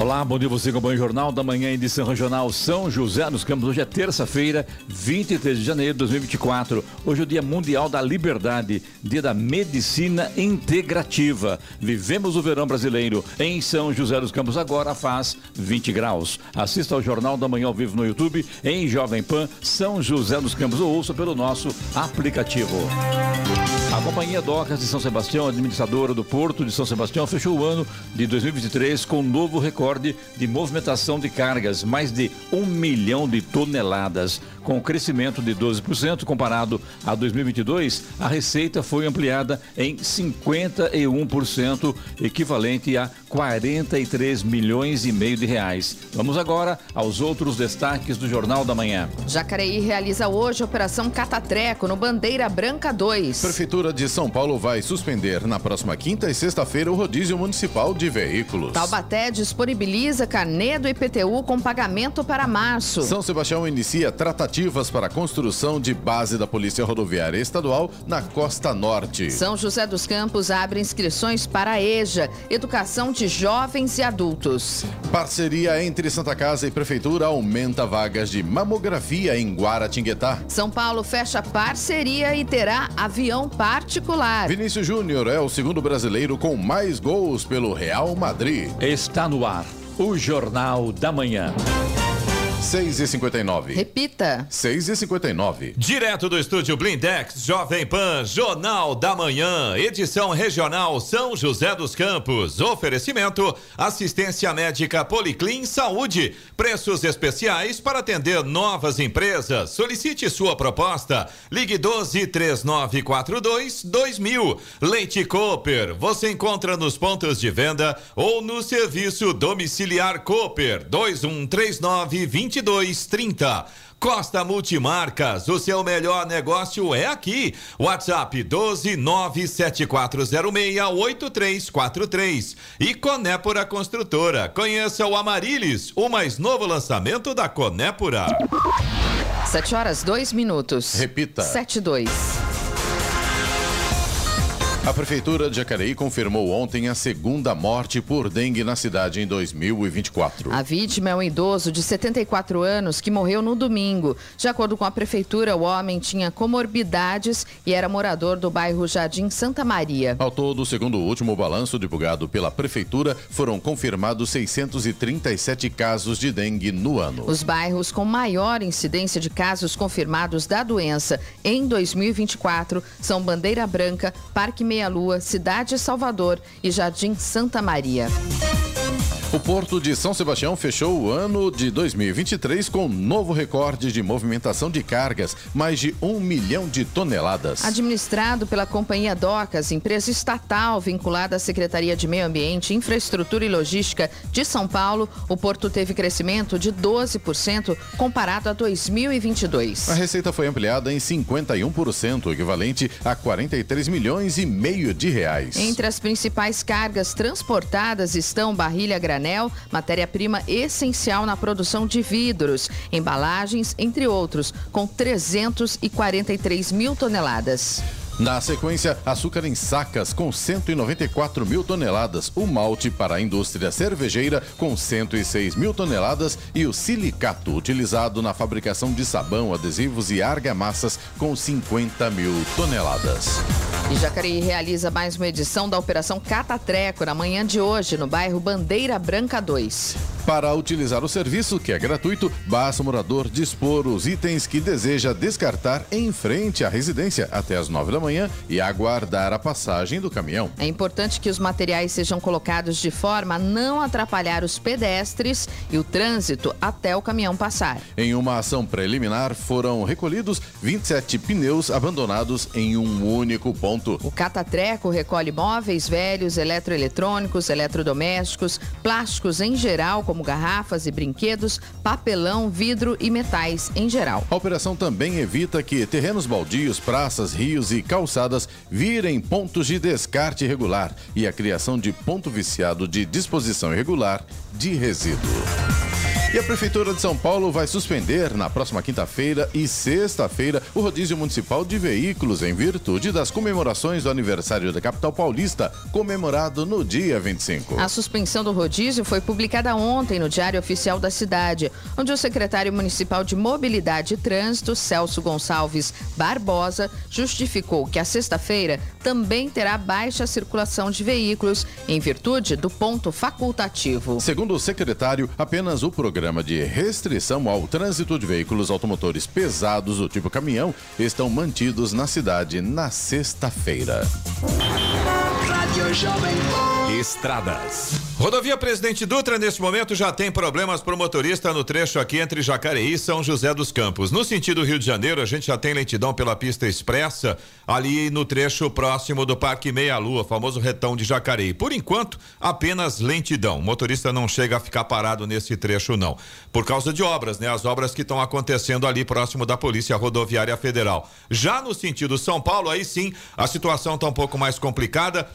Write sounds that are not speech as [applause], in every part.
Olá, bom dia você com o Jornal da Manhã, edição regional São José dos Campos. Hoje é terça-feira, 23 de janeiro de 2024. Hoje é o Dia Mundial da Liberdade, Dia da Medicina Integrativa. Vivemos o verão brasileiro em São José dos Campos, agora faz 20 graus. Assista ao Jornal da Manhã ao vivo no YouTube, em Jovem Pan, São José dos Campos, ou ouça pelo nosso aplicativo. A Companhia Docas de São Sebastião, administradora do Porto de São Sebastião, fechou o ano de 2023 com um novo recorde de movimentação de cargas, mais de um milhão de toneladas. Com crescimento de 12% comparado a 2022, a receita foi ampliada em 51%, equivalente a 43 milhões e meio de reais. Vamos agora aos outros destaques do Jornal da Manhã. Jacareí realiza hoje a Operação Catatreco no Bandeira Branca 2. Prefeitura de São Paulo vai suspender na próxima quinta e sexta-feira o rodízio municipal de veículos. Taubaté disponibiliza carnê do IPTU com pagamento para março. São Sebastião inicia tratativas para a construção de base da Polícia Rodoviária Estadual na Costa Norte. São José dos Campos abre inscrições para a EJA, Educação de Jovens e Adultos. Parceria entre Santa Casa e Prefeitura aumenta vagas de mamografia em Guaratinguetá. São Paulo fecha parceria e terá avião particular. Vinícius Júnior é o segundo brasileiro com mais gols pelo Real Madrid. Está no ar o Jornal da Manhã. 6 e 59 Repita. 6 e 59 Direto do estúdio Blindex, Jovem Pan, Jornal da Manhã, edição regional São José dos Campos. Oferecimento: assistência médica Policlin Saúde. Preços especiais para atender novas empresas. Solicite sua proposta. Ligue 12 3942 2000. Leite Cooper. Você encontra nos pontos de venda ou no serviço domiciliar Cooper 2139 2230. Costa Multimarcas, o seu melhor negócio é aqui. WhatsApp 12974068343 e Conépora Construtora. Conheça o Amarilis, o mais novo lançamento da Conépora. 7 horas, 2 minutos. Repita. 7 e 2. A Prefeitura de Jacareí confirmou ontem a segunda morte por dengue na cidade em 2024. A vítima é um idoso de 74 anos que morreu no domingo. De acordo com a Prefeitura, o homem tinha comorbidades e era morador do bairro Jardim Santa Maria. Ao todo, segundo o último balanço divulgado pela Prefeitura, foram confirmados 637 casos de dengue no ano. Os bairros com maior incidência de casos confirmados da doença em 2024 são Bandeira Branca, Parque Meia Lua, Cidade Salvador e Jardim Santa Maria. O Porto de São Sebastião fechou o ano de 2023 com um novo recorde de movimentação de cargas, mais de um milhão de toneladas. Administrado pela Companhia Docas, empresa estatal vinculada à Secretaria de Meio Ambiente, Infraestrutura e Logística de São Paulo, o porto teve crescimento de 12% comparado a 2022. A receita foi ampliada em 51%, equivalente a 43 milhões e meio de reais. Entre as principais cargas transportadas estão barrilha granel, matéria-prima essencial na produção de vidros, embalagens, entre outros, com 343 mil toneladas. Na sequência, açúcar em sacas com 194 mil toneladas, o malte para a indústria cervejeira com 106 mil toneladas e o silicato utilizado na fabricação de sabão, adesivos e argamassas com 50 mil toneladas. E Jacareí realiza mais uma edição da Operação Catatreco na manhã de hoje, no bairro Bandeira Branca 2. Para utilizar o serviço, que é gratuito, basta o morador dispor os itens que deseja descartar em frente à residência até as 9 da manhã e aguardar a passagem do caminhão. É importante que os materiais sejam colocados de forma a não atrapalhar os pedestres e o trânsito até o caminhão passar. Em uma ação preliminar, foram recolhidos 27 pneus abandonados em um único ponto. O Catatreco recolhe móveis velhos, eletroeletrônicos, eletrodomésticos, plásticos em geral, como garrafas e brinquedos, papelão, vidro e metais em geral. A operação também evita que terrenos baldios, praças, rios e calçadas virem pontos de descarte irregular e a criação de ponto viciado de disposição irregular de resíduo. E a Prefeitura de São Paulo vai suspender na próxima quinta-feira e sexta-feira o rodízio municipal de veículos em virtude das comemorações do aniversário da capital paulista, comemorado no dia 25. A suspensão do rodízio foi publicada ontem no Diário Oficial da cidade, onde o secretário municipal de Mobilidade e Trânsito, Celso Gonçalves Barbosa, justificou que a sexta-feira também terá baixa circulação de veículos em virtude do ponto facultativo. Segundo o secretário, apenas o programa programa de restrição ao trânsito de veículos automotores pesados do tipo caminhão estão mantidos na cidade na sexta-feira. Estradas. Rodovia Presidente Dutra, neste momento, já tem problemas para o motorista no trecho aqui entre Jacareí e São José dos Campos. No sentido Rio de Janeiro, a gente já tem lentidão pela pista expressa, ali no trecho próximo do Parque Meia Lua, famoso retão de Jacareí. Por enquanto, apenas lentidão. O motorista não chega a ficar parado nesse trecho, não. Por causa de obras, né? As obras que estão acontecendo ali próximo da Polícia Rodoviária Federal. Já no sentido São Paulo, aí sim, a situação está um pouco mais complicada.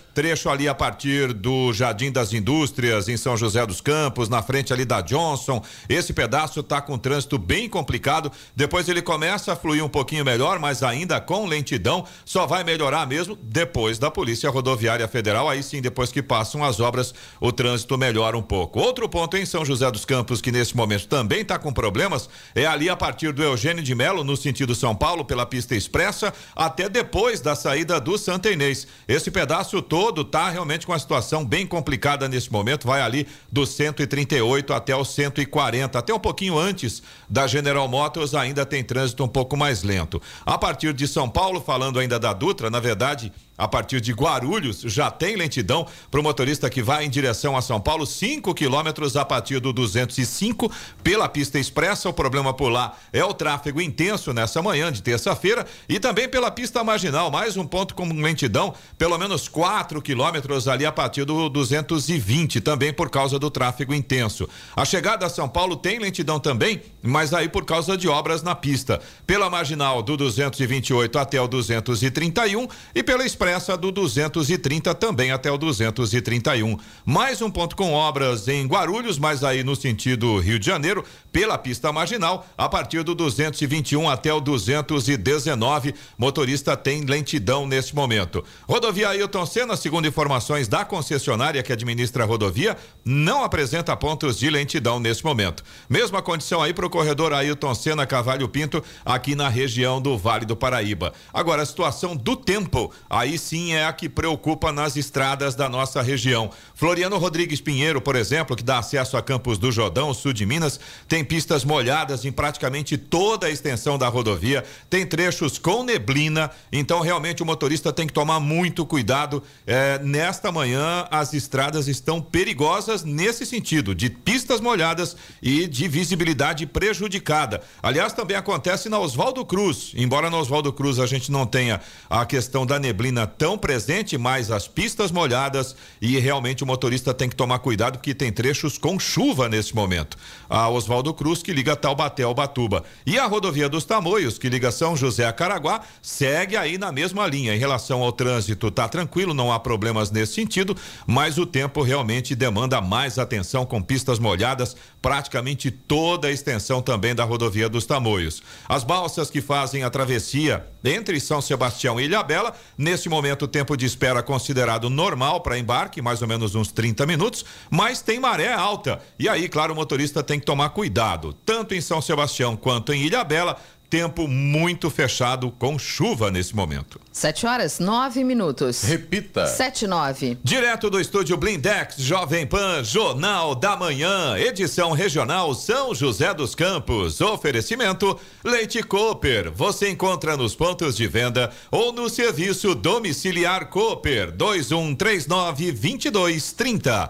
Ali a partir do Jardim das Indústrias Indústrias, em São José dos Campos, na frente ali da Johnson. Esse pedaço está com trânsito bem complicado. Depois ele começa a fluir um pouquinho melhor, mas ainda com lentidão. Só vai melhorar mesmo depois da Polícia Rodoviária Federal. Aí sim, depois que passam as obras, o trânsito melhora um pouco. Outro ponto em São José dos Campos, que nesse momento também está com problemas, é ali a partir do Eugênio de Melo, no sentido São Paulo, pela pista expressa, até depois da saída do Santa Inês. Esse pedaço todo está realmente com a situação bem complicada nesse momento vai ali do 138 até o 140, até um pouquinho antes da General Motors ainda tem trânsito um pouco mais lento. A partir de São Paulo, falando ainda da Dutra, na verdade, a partir de Guarulhos já tem lentidão para o motorista que vai em direção a São Paulo, 5 quilômetros a partir do 205 pela pista expressa. O problema por lá é o tráfego intenso nessa manhã de terça-feira e também pela pista marginal, mais um ponto com lentidão, pelo menos 4 quilômetros ali a partir do 220, também por causa do tráfego intenso. A chegada a São Paulo tem lentidão também, mas aí por causa de obras na pista. Pela marginal do 228 até o 231 e pela expressa expressa do 230 também até o 231. Mais um ponto com obras em Guarulhos, mas aí no sentido Rio de Janeiro, pela pista marginal, a partir do 221 até o 219. Motorista tem lentidão neste momento. Rodovia Ailton Senna, segundo informações da concessionária que administra a rodovia, não apresenta pontos de lentidão neste momento. Mesma condição aí para o corredor Ailton Senna Cavalho Pinto, aqui na região do Vale do Paraíba. Agora, a situação do tempo, aí sim é a que preocupa nas estradas da nossa região. Floriano Rodrigues Pinheiro, por exemplo, que dá acesso a Campos do Jordão, sul de Minas, tem pistas molhadas em praticamente toda a extensão da rodovia, tem trechos com neblina, então realmente o motorista tem que tomar muito cuidado. É, nesta manhã, as estradas estão perigosas nesse sentido, de pistas molhadas e de visibilidade prejudicada. Aliás, também acontece na Oswaldo Cruz, embora na Oswaldo Cruz a gente não tenha a questão da neblina tão presente, mas as pistas molhadas e realmente o motorista tem que tomar cuidado porque tem trechos com chuva nesse momento. A Oswaldo Cruz que liga Taubaté ao Batuba e a rodovia dos Tamoios que liga São José a Caraguá segue aí na mesma linha. Em relação ao trânsito, tá tranquilo, não há problemas nesse sentido, mas o tempo realmente demanda mais atenção com pistas molhadas, praticamente toda a extensão também da rodovia dos Tamoios. As balsas que fazem a travessia entre São Sebastião e Ilhabela, nesse momento o tempo de espera considerado normal para embarque, mais ou menos uns 30 minutos, mas tem maré alta. E aí, claro, o motorista tem que tomar cuidado, tanto em São Sebastião quanto em Ilhabela tempo muito fechado com chuva nesse momento. 7 horas, 9 minutos. Repita. 7 9. Direto do estúdio Blindex, Jovem Pan, Jornal da Manhã, edição regional São José dos Campos. Oferecimento Leite Cooper. Você encontra nos pontos de venda ou no serviço domiciliar Cooper 2139 2230.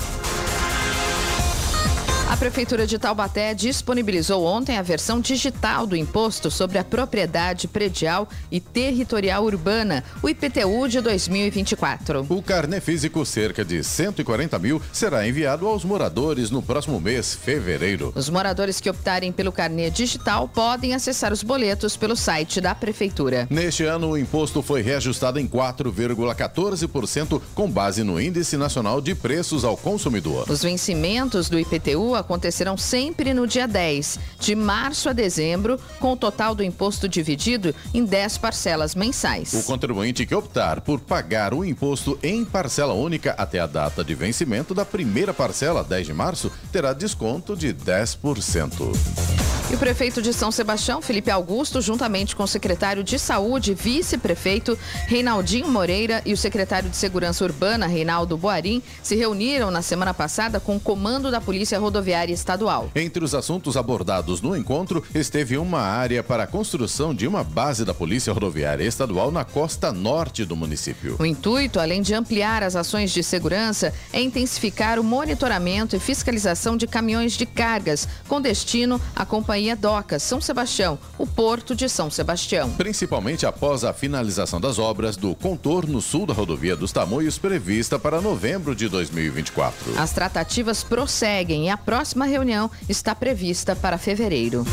A Prefeitura de Taubaté disponibilizou ontem a versão digital do Imposto sobre a Propriedade Predial e Territorial Urbana, o IPTU de 2024. O carnê físico, cerca de 140 mil, será enviado aos moradores no próximo mês, fevereiro. Os moradores que optarem pelo carnê digital podem acessar os boletos pelo site da Prefeitura. Neste ano, o imposto foi reajustado em 4,14%, com base no Índice Nacional de Preços ao Consumidor. Os vencimentos do IPTU acontecerão sempre no dia 10, de março a dezembro, com o total do imposto dividido em 10 parcelas mensais. O contribuinte que optar por pagar o imposto em parcela única até a data de vencimento da primeira parcela, 10 de março, terá desconto de 10%. E o prefeito de São Sebastião, Felipe Augusto, juntamente com o secretário de Saúde, vice-prefeito Reinaldinho Moreira e o secretário de Segurança Urbana, Reinaldo Boarim, se reuniram na semana passada com o comando da Polícia Rodoviária Estadual. Entre os assuntos abordados no encontro, esteve uma área para a construção de uma base da Polícia Rodoviária Estadual na costa norte do município. O intuito, além de ampliar as ações de segurança, é intensificar o monitoramento e fiscalização de caminhões de cargas com destino à companhia Docas São Sebastião, o Porto de São Sebastião. Principalmente após a finalização das obras do contorno sul da rodovia dos Tamoios, prevista para novembro de 2024. As tratativas prosseguem e a próxima reunião está prevista para fevereiro.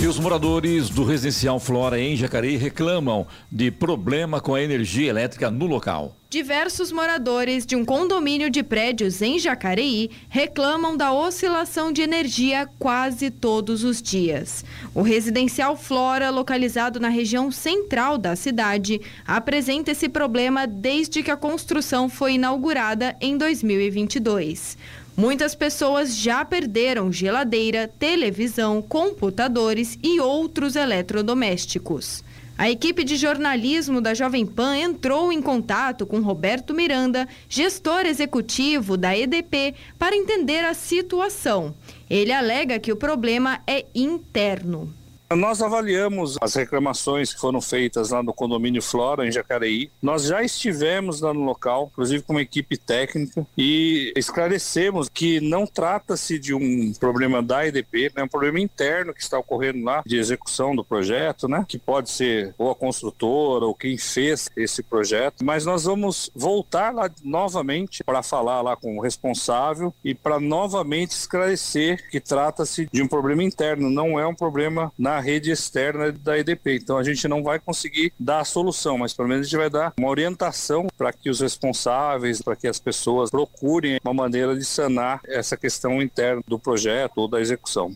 E os moradores do residencial Flora em Jacareí reclamam de problema com a energia elétrica no local. Diversos moradores de um condomínio de prédios em Jacareí reclamam da oscilação de energia quase todos os dias. O residencial Flora, localizado na região central da cidade, apresenta esse problema desde que a construção foi inaugurada em 2022. Muitas pessoas já perderam geladeira, televisão, computadores e outros eletrodomésticos. A equipe de jornalismo da Jovem Pan entrou em contato com Roberto Miranda, gestor executivo da EDP, para entender a situação. Ele alega que o problema é interno. Nós avaliamos as reclamações que foram feitas lá no condomínio Flora, em Jacareí. Nós já estivemos lá no local, inclusive com uma equipe técnica, e esclarecemos que não trata-se de um problema da EDP, é um problema interno que está ocorrendo lá de execução do projeto, né? Que pode ser ou a construtora ou quem fez esse projeto. Mas nós vamos voltar lá novamente para falar lá com o responsável e para novamente esclarecer que trata-se de um problema interno, não é um problema na rede externa da EDP. Então a gente não vai conseguir dar a solução, mas pelo menos a gente vai dar uma orientação para que os responsáveis, para que as pessoas procurem uma maneira de sanar essa questão interna do projeto ou da execução.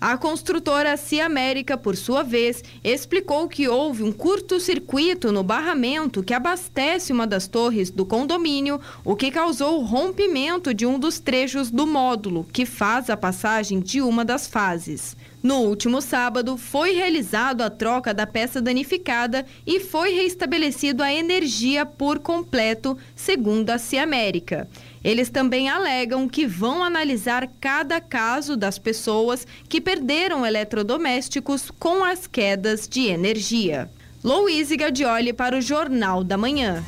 A construtora Cia América, por sua vez, explicou que houve um curto-circuito no barramento que abastece uma das torres do condomínio, o que causou o rompimento de um dos trechos do módulo, que faz a passagem de uma das fases. No último sábado, foi realizado a troca da peça danificada e foi reestabelecido a energia por completo, segundo a Cia América. Eles também alegam que vão analisar cada caso das pessoas que perderam eletrodomésticos com as quedas de energia. Louise Gadioli para o Jornal da Manhã.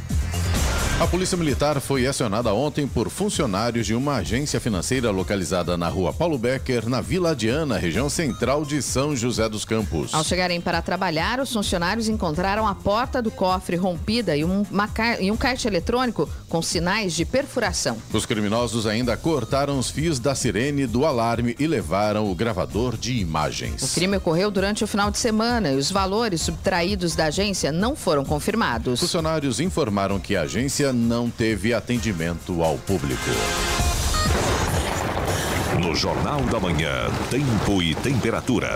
A Polícia Militar foi acionada ontem por funcionários de uma agência financeira localizada na rua Paulo Becker, na Vila Diana, região central de São José dos Campos. Ao chegarem para trabalhar, os funcionários encontraram a porta do cofre rompida e um, e um caixa eletrônico com sinais de perfuração. Os criminosos ainda cortaram os fios da sirene do alarme e levaram o gravador de imagens. O crime ocorreu durante o final de semana e os valores subtraídos da agência não foram confirmados. Funcionários informaram que a agência não teve atendimento ao público. No Jornal da Manhã, tempo e temperatura.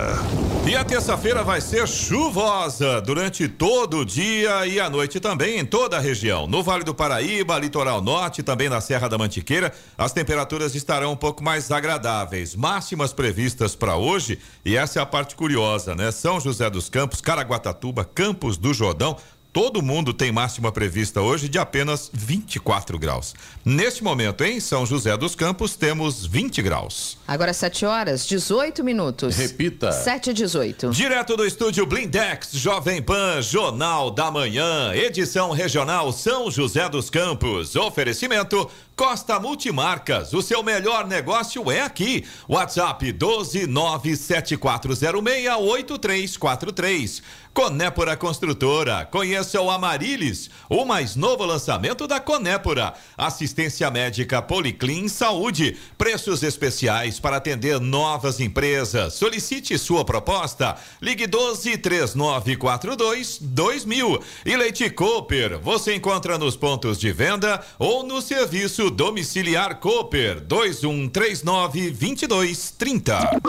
E a terça-feira vai ser chuvosa durante todo o dia e a noite também em toda a região. No Vale do Paraíba, Litoral Norte, também na Serra da Mantiqueira, as temperaturas estarão um pouco mais agradáveis. Máximas previstas para hoje, e essa é a parte curiosa, né? São José dos Campos, Caraguatatuba, Campos do Jordão, todo mundo tem máxima prevista hoje de apenas 24 graus. Neste momento, em São José dos Campos, temos 20 graus. Agora 7 horas, 18 minutos. Repita. 7 e 18. Direto do estúdio Blindex, Jovem Pan, Jornal da Manhã, edição regional São José dos Campos. Oferecimento Costa Multimarcas, o seu melhor negócio é aqui. WhatsApp 12974068343. Conépora Construtora. Conheça o Amarilis, o mais novo lançamento da Conépora. Assistência médica Policlin Saúde. Preços especiais para atender novas empresas. Solicite sua proposta. Ligue 12 3942 2000. E Leite Cooper. Você encontra nos pontos de venda ou no serviço domiciliar Cooper 2139 2230.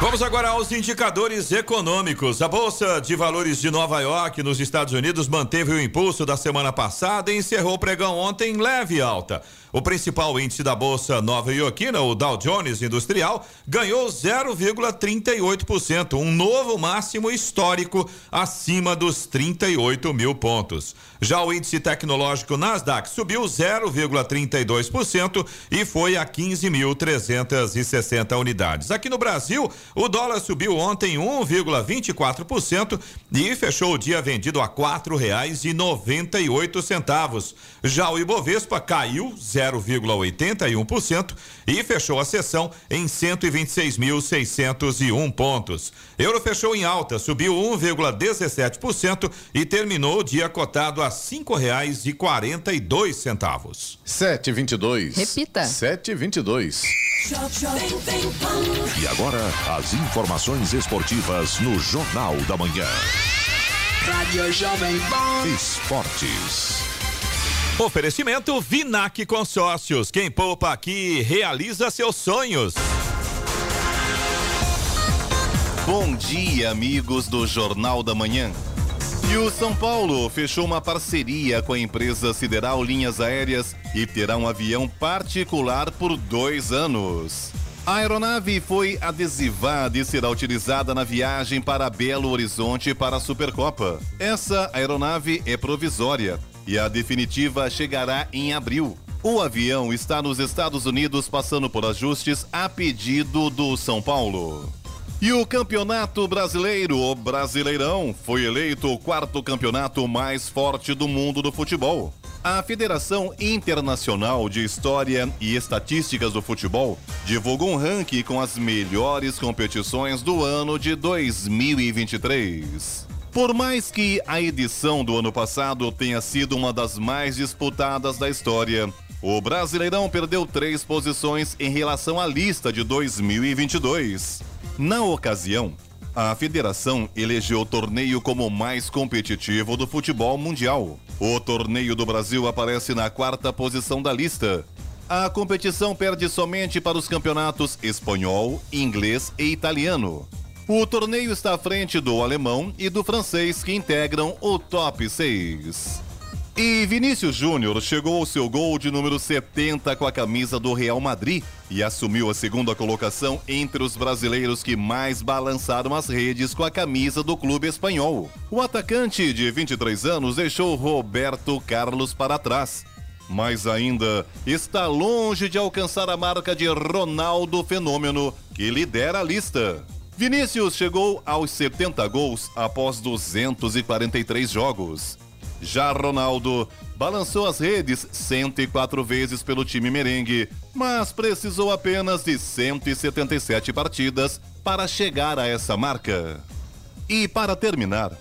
Vamos agora aos indicadores econômicos. A Bolsa de Valores de Nova York, nos Estados Unidos, manteve o impulso da semana passada e encerrou o pregão ontem em leve alta. O principal índice da Bolsa Nova Iorquina, o Dow Jones Industrial, ganhou 0,38%, um novo máximo histórico acima dos 38 mil pontos. Já o índice tecnológico Nasdaq subiu 0,32% e foi a 15.360 unidades. Aqui no Brasil, o dólar subiu ontem 1,24% e fechou o dia vendido a oito centavos. Já o Ibovespa caiu 0,81% e fechou a sessão em 126.601 pontos. Euro fechou em alta, subiu 1,17% e terminou o dia cotado a cinco reais e quarenta e dois centavos. Sete vinte e dois. Repita. Sete vinte e dois. E agora, as informações esportivas no Jornal da Manhã. Rádio Jovem Pan. Esportes. Oferecimento Vinac Consórcios. Quem poupa aqui realiza seus sonhos. Bom dia, amigos do Jornal da Manhã. E o São Paulo fechou uma parceria com a empresa Sideral Linhas Aéreas e terá um avião particular por dois anos. A aeronave foi adesivada e será utilizada na viagem para Belo Horizonte para a Supercopa. Essa aeronave é provisória e a definitiva chegará em abril. O avião está nos Estados Unidos passando por ajustes a pedido do São Paulo. E o Campeonato Brasileiro, o Brasileirão, foi eleito o quarto campeonato mais forte do mundo do futebol. A Federação Internacional de História e Estatísticas do Futebol divulgou um ranking com as melhores competições do ano de 2023. Por mais que a edição do ano passado tenha sido uma das mais disputadas da história, o Brasileirão perdeu três posições em relação à lista de 2022. Na ocasião, a federação elegeu o torneio como o mais competitivo do futebol mundial. O torneio do Brasil aparece na quarta posição da lista. A competição perde somente para os campeonatos espanhol, inglês e italiano. O torneio está à frente do alemão e do francês que integram o top 6. E Vinícius Júnior chegou ao seu gol de número 70 com a camisa do Real Madrid e assumiu a segunda colocação entre os brasileiros que mais balançaram as redes com a camisa do clube espanhol. O atacante de 23 anos deixou Roberto Carlos para trás, mas ainda está longe de alcançar a marca de Ronaldo Fenômeno, que lidera a lista. Vinícius chegou aos 70 gols após 243 jogos. Já Ronaldo balançou as redes 104 vezes pelo time merengue, mas precisou apenas de 177 partidas para chegar a essa marca. E para terminar,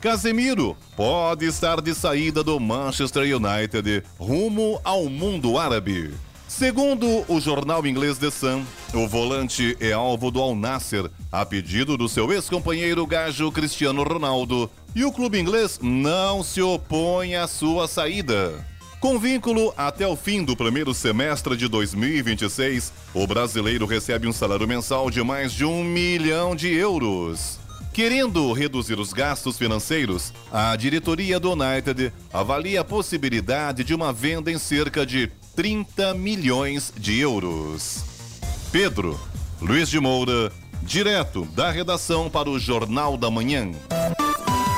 Casemiro pode estar de saída do Manchester United rumo ao mundo árabe. Segundo o jornal inglês The Sun, o volante é alvo do Al Nasser, a pedido do seu ex-companheiro gajo Cristiano Ronaldo, e o clube inglês não se opõe à sua saída. Com vínculo até o fim do primeiro semestre de 2026, o brasileiro recebe um salário mensal de mais de um milhão de euros. Querendo reduzir os gastos financeiros, a diretoria do United avalia a possibilidade de uma venda em cerca de 30 milhões de euros. Pedro Luiz de Moura, direto da redação para o Jornal da Manhã.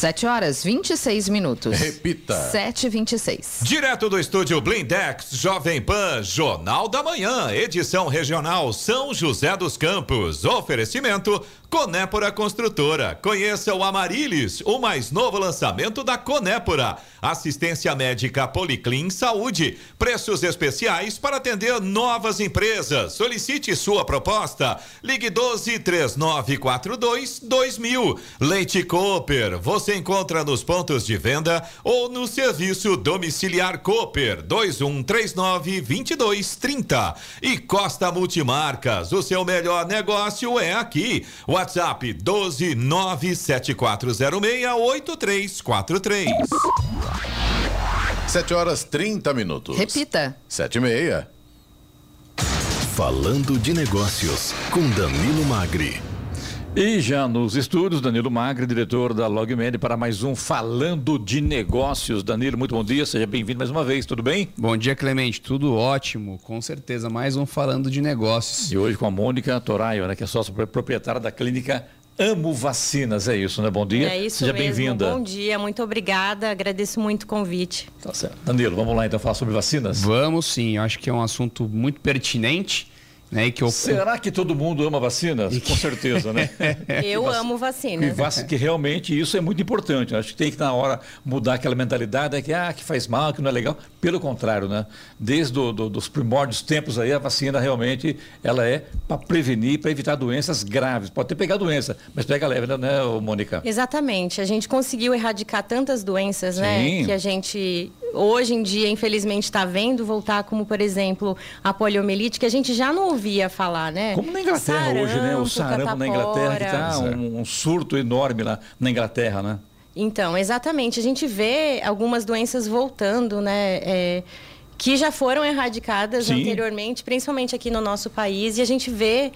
7 horas 26 minutos. Repita. 7 e 26 Direto do estúdio Blindex, Jovem Pan, Jornal da Manhã, edição regional São José dos Campos. Oferecimento Conépora Construtora. Conheça o Amarilis, o mais novo lançamento da Conépora. Assistência médica Policlin Saúde. Preços especiais para atender novas empresas. Solicite sua proposta. Ligue 12 3942 2000. Leite Cooper. Você encontra nos pontos de venda ou no serviço domiciliar Cooper 2139 2230. E Costa Multimarcas. O seu melhor negócio é aqui. WhatsApp 12 97406 8343. 7 horas 30 minutos. Repita. 7 e meia. Falando de negócios com Danilo Magri. E já nos estúdios, Danilo Magri, diretor da Logmed, para mais um Falando de Negócios. Danilo, muito bom dia, seja bem-vindo mais uma vez, tudo bem? Bom dia, Clemente, tudo ótimo, com certeza, mais um Falando de Negócios. E hoje com a Mônica Toraio, né, que é sócia proprietária da clínica Amo Vacinas, é isso, né? Bom dia. É isso Seja mesmo. bem-vinda. Bom dia, muito obrigada. Agradeço muito o convite. Tá certo. Danilo, vamos lá então falar sobre vacinas? Vamos sim, eu acho que é um assunto muito pertinente. Né, e que eu... Será que todo mundo ama vacinas? Com certeza, né? [laughs] Eu vac... amo que, vacinas. vac... que realmente isso é muito importante. Acho que tem que na hora mudar aquela mentalidade né, que ah, que faz mal, que não é legal. Pelo contrário, né? Desde do, do, dos primórdios tempos aí, a vacina realmente ela é para prevenir, para evitar doenças graves. Pode ter pegar doença, mas pega leve, né, né Mônica? Exatamente. A gente conseguiu erradicar tantas doenças, Sim. né? Que a gente hoje em dia, infelizmente, está vendo voltar, como por exemplo a poliomielite, que a gente já não ouvia falar, né? Como na Inglaterra sarampo, hoje, né? O sarampo na Inglaterra, que está um, um, surto enorme lá na Inglaterra, né? Então, exatamente. A gente vê algumas doenças voltando, né? É, que já foram erradicadas Sim. anteriormente, principalmente aqui no nosso país, e a gente vê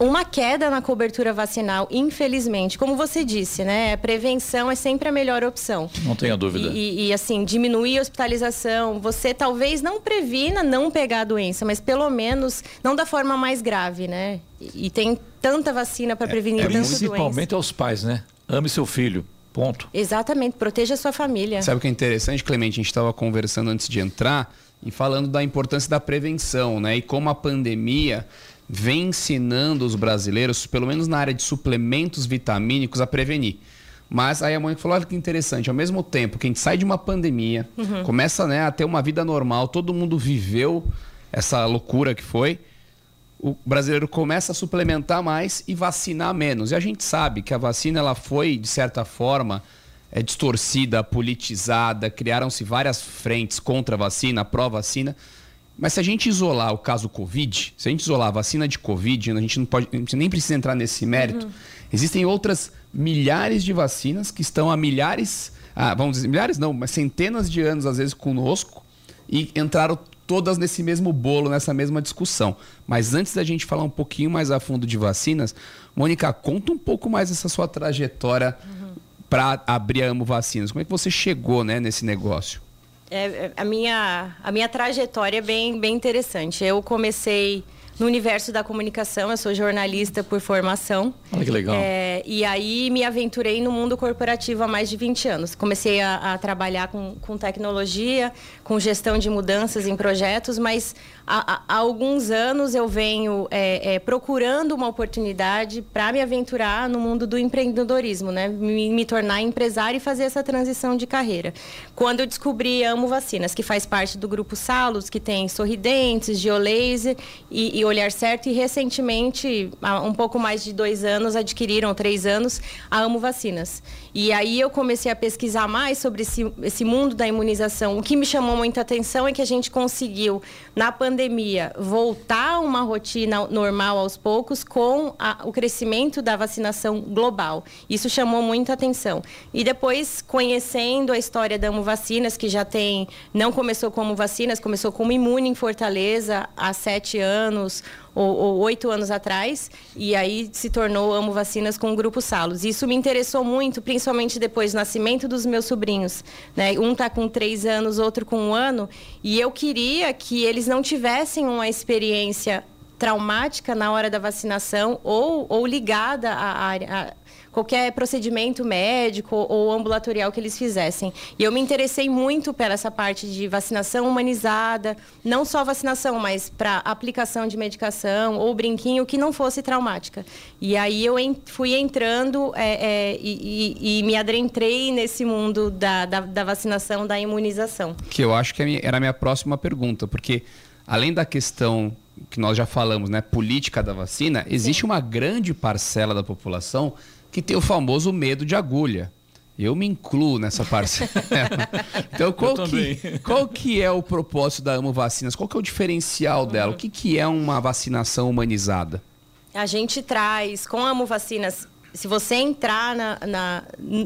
uma queda na cobertura vacinal, infelizmente. Como você disse, né? A prevenção é sempre a melhor opção. Não tenha dúvida. E, e, assim, diminuir a hospitalização. Você talvez não previna não pegar a doença, mas pelo menos não da forma mais grave, né? E, e tem tanta vacina para prevenir é, tanta Principalmente doença. aos pais, né? Ame seu filho. Ponto. Exatamente, proteja a sua família. Sabe o que é interessante, Clemente? A gente estava conversando antes de entrar e falando da importância da prevenção, né? E como a pandemia vem ensinando os brasileiros, pelo menos na área de suplementos vitamínicos, a prevenir. Mas aí a Mônica falou: olha que interessante, ao mesmo tempo que a gente sai de uma pandemia, Uhum. começa né, a ter uma vida normal, todo mundo viveu essa loucura que foi. O brasileiro começa a suplementar mais e vacinar menos. E a gente sabe que a vacina ela foi, de certa forma, é, distorcida, politizada, criaram-se várias frentes contra a vacina, pró-vacina. Mas se a gente isolar o caso Covid, se a gente isolar a vacina de Covid, a gente não pode, gente nem precisa entrar nesse mérito. Existem outras milhares de vacinas que estão há milhares, ah, vamos dizer, milhares não, mas centenas de anos às vezes conosco e entraram todas nesse mesmo bolo, nessa mesma discussão. Mas antes da gente falar um pouquinho mais a fundo de vacinas, Mônica, conta um pouco mais essa sua trajetória para abrir a Amo Vacinas. Como é que você chegou né, nesse negócio? É, é, a, minha, a minha trajetória é bem, bem interessante. Eu comecei no universo da comunicação, eu sou jornalista por formação. Olha que legal. É, e aí me aventurei no mundo corporativo há mais de 20 anos. Comecei a, a trabalhar com, com tecnologia, com gestão de mudanças em projetos, mas há, há- alguns anos eu venho é, é, procurando uma oportunidade para me aventurar no mundo do empreendedorismo, né? Me, me tornar empresária e fazer essa transição de carreira. Quando eu descobri Amo Vacinas, que faz parte do grupo Salos, que tem Sorridentes, Geolaser, e, e olhar certo e recentemente, há um pouco mais de dois anos, adquiriram, três anos, a Amo Vacinas. E aí eu comecei a pesquisar mais sobre esse, esse mundo da imunização. O que me chamou muita atenção é que a gente conseguiu, na pandemia, voltar a uma rotina normal aos poucos com a, o crescimento da vacinação global. Isso chamou muita atenção. E depois, conhecendo a história da Amo Vacinas, que já tem, não começou como vacinas, começou como imune em Fortaleza há sete anos, ou, oito anos atrás, e aí se tornou Amo Vacinas com o Grupo Salos. Isso me interessou muito, principalmente depois do nascimento dos meus sobrinhos. Né? Um está com três anos, outro com um ano, e eu queria que eles não tivessem uma experiência traumática na hora da vacinação ou, ou ligada à, à, qualquer procedimento médico ou ambulatorial que eles fizessem. E eu me interessei muito pela essa parte de vacinação humanizada, não só vacinação, mas para aplicação de medicação ou brinquinho que não fosse traumática. E aí eu fui entrando é, é, e, e, me adentrei nesse mundo da, da, da, vacinação, da imunização. Que eu acho que era a minha próxima pergunta, porque além da questão que nós já falamos, né, política da vacina, existe Sim. uma grande parcela da população que tem o famoso medo de agulha. Eu me incluo nessa parcela. [laughs] então, qual que, qual que é o propósito da Amo Vacinas? Qual que é o diferencial dela? Uhum. O que, que é uma vacinação humanizada? A gente traz, com a Amo Vacinas, se você entrar na, na,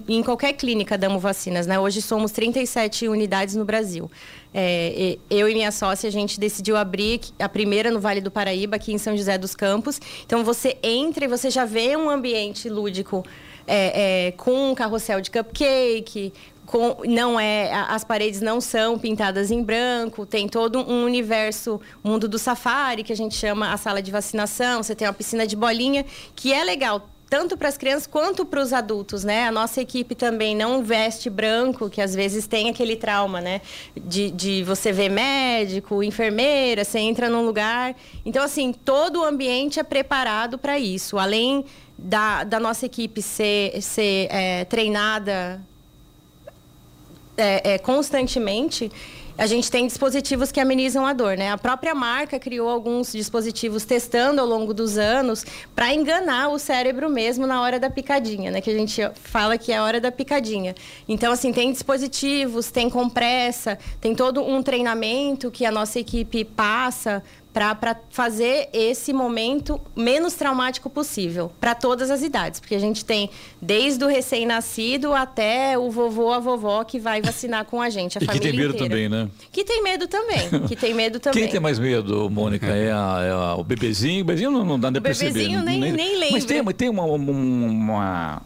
em qualquer clínica da Amo Vacinas, né? Hoje somos 37 unidades no Brasil. É, eu e minha sócia, a gente decidiu abrir a primeira no Vale do Paraíba, aqui em São José dos Campos. Então você entra e você já vê um ambiente lúdico é, é, com um carrossel de cupcake, com, não é as paredes não são pintadas em branco tem todo um universo mundo do safari que a gente chama a sala de vacinação você tem uma piscina de bolinha que é legal tanto para as crianças quanto para os adultos, né? A nossa equipe também não veste branco, que às vezes tem aquele trauma, né? De, de você ver médico, enfermeira, você entra num lugar. Então, assim, todo o ambiente é preparado para isso. Além da, da nossa equipe ser, ser é, treinada é, é, constantemente, a gente tem dispositivos que amenizam a dor, né? A própria marca criou alguns dispositivos testando ao longo dos anos para enganar o cérebro mesmo na hora da picadinha, né? Que a gente fala que é a hora da picadinha. Então, assim, tem dispositivos, tem compressa, tem todo um treinamento que a nossa equipe passa para fazer esse momento menos traumático possível para todas as idades, porque a gente tem desde o recém-nascido até o vovô, a vovó que vai vacinar com a gente, a e família que tem medo inteira. também, né? Que tem medo também, que tem medo [laughs] também. Quem tem mais medo, Mônica? É, a, é a, o bebezinho? O bebezinho não, não dá nem para perceber. O bebezinho nem, nem, nem lembra. Mas tem, tem uma, uma,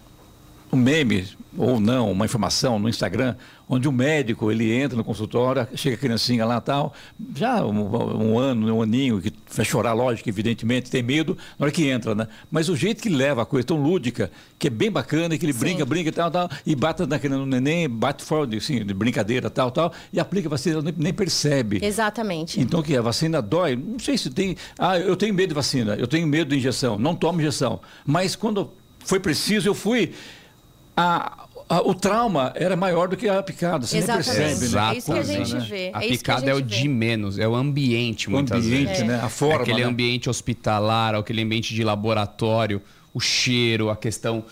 um meme ou não, uma informação no Instagram, onde o médico ele entra no consultório, chega a criancinha lá tal, já um, um, ano, um aninho, que vai chorar, lógico, evidentemente, tem medo na hora que entra, né? Mas o jeito que leva a coisa tão lúdica, que é bem bacana, que ele Sim. brinca, brinca e tal, tal, e bate no neném, bate fora de, assim, de brincadeira, tal, tal, e aplica a vacina, nem, nem percebe. Exatamente. Então que a vacina dói, não sei se tem. Ah, eu tenho medo de vacina, eu tenho medo de injeção, não tomo injeção. Mas quando foi preciso, eu fui. A, o trauma era maior do que a picada, você Exatamente. nem percebe. Né? É isso que a gente né? vê. A é picada é o de menos, é o ambiente, muitas o ambiente, vezes. né? A forma. Aquele né? ambiente hospitalar, aquele ambiente de laboratório, o cheiro, a questão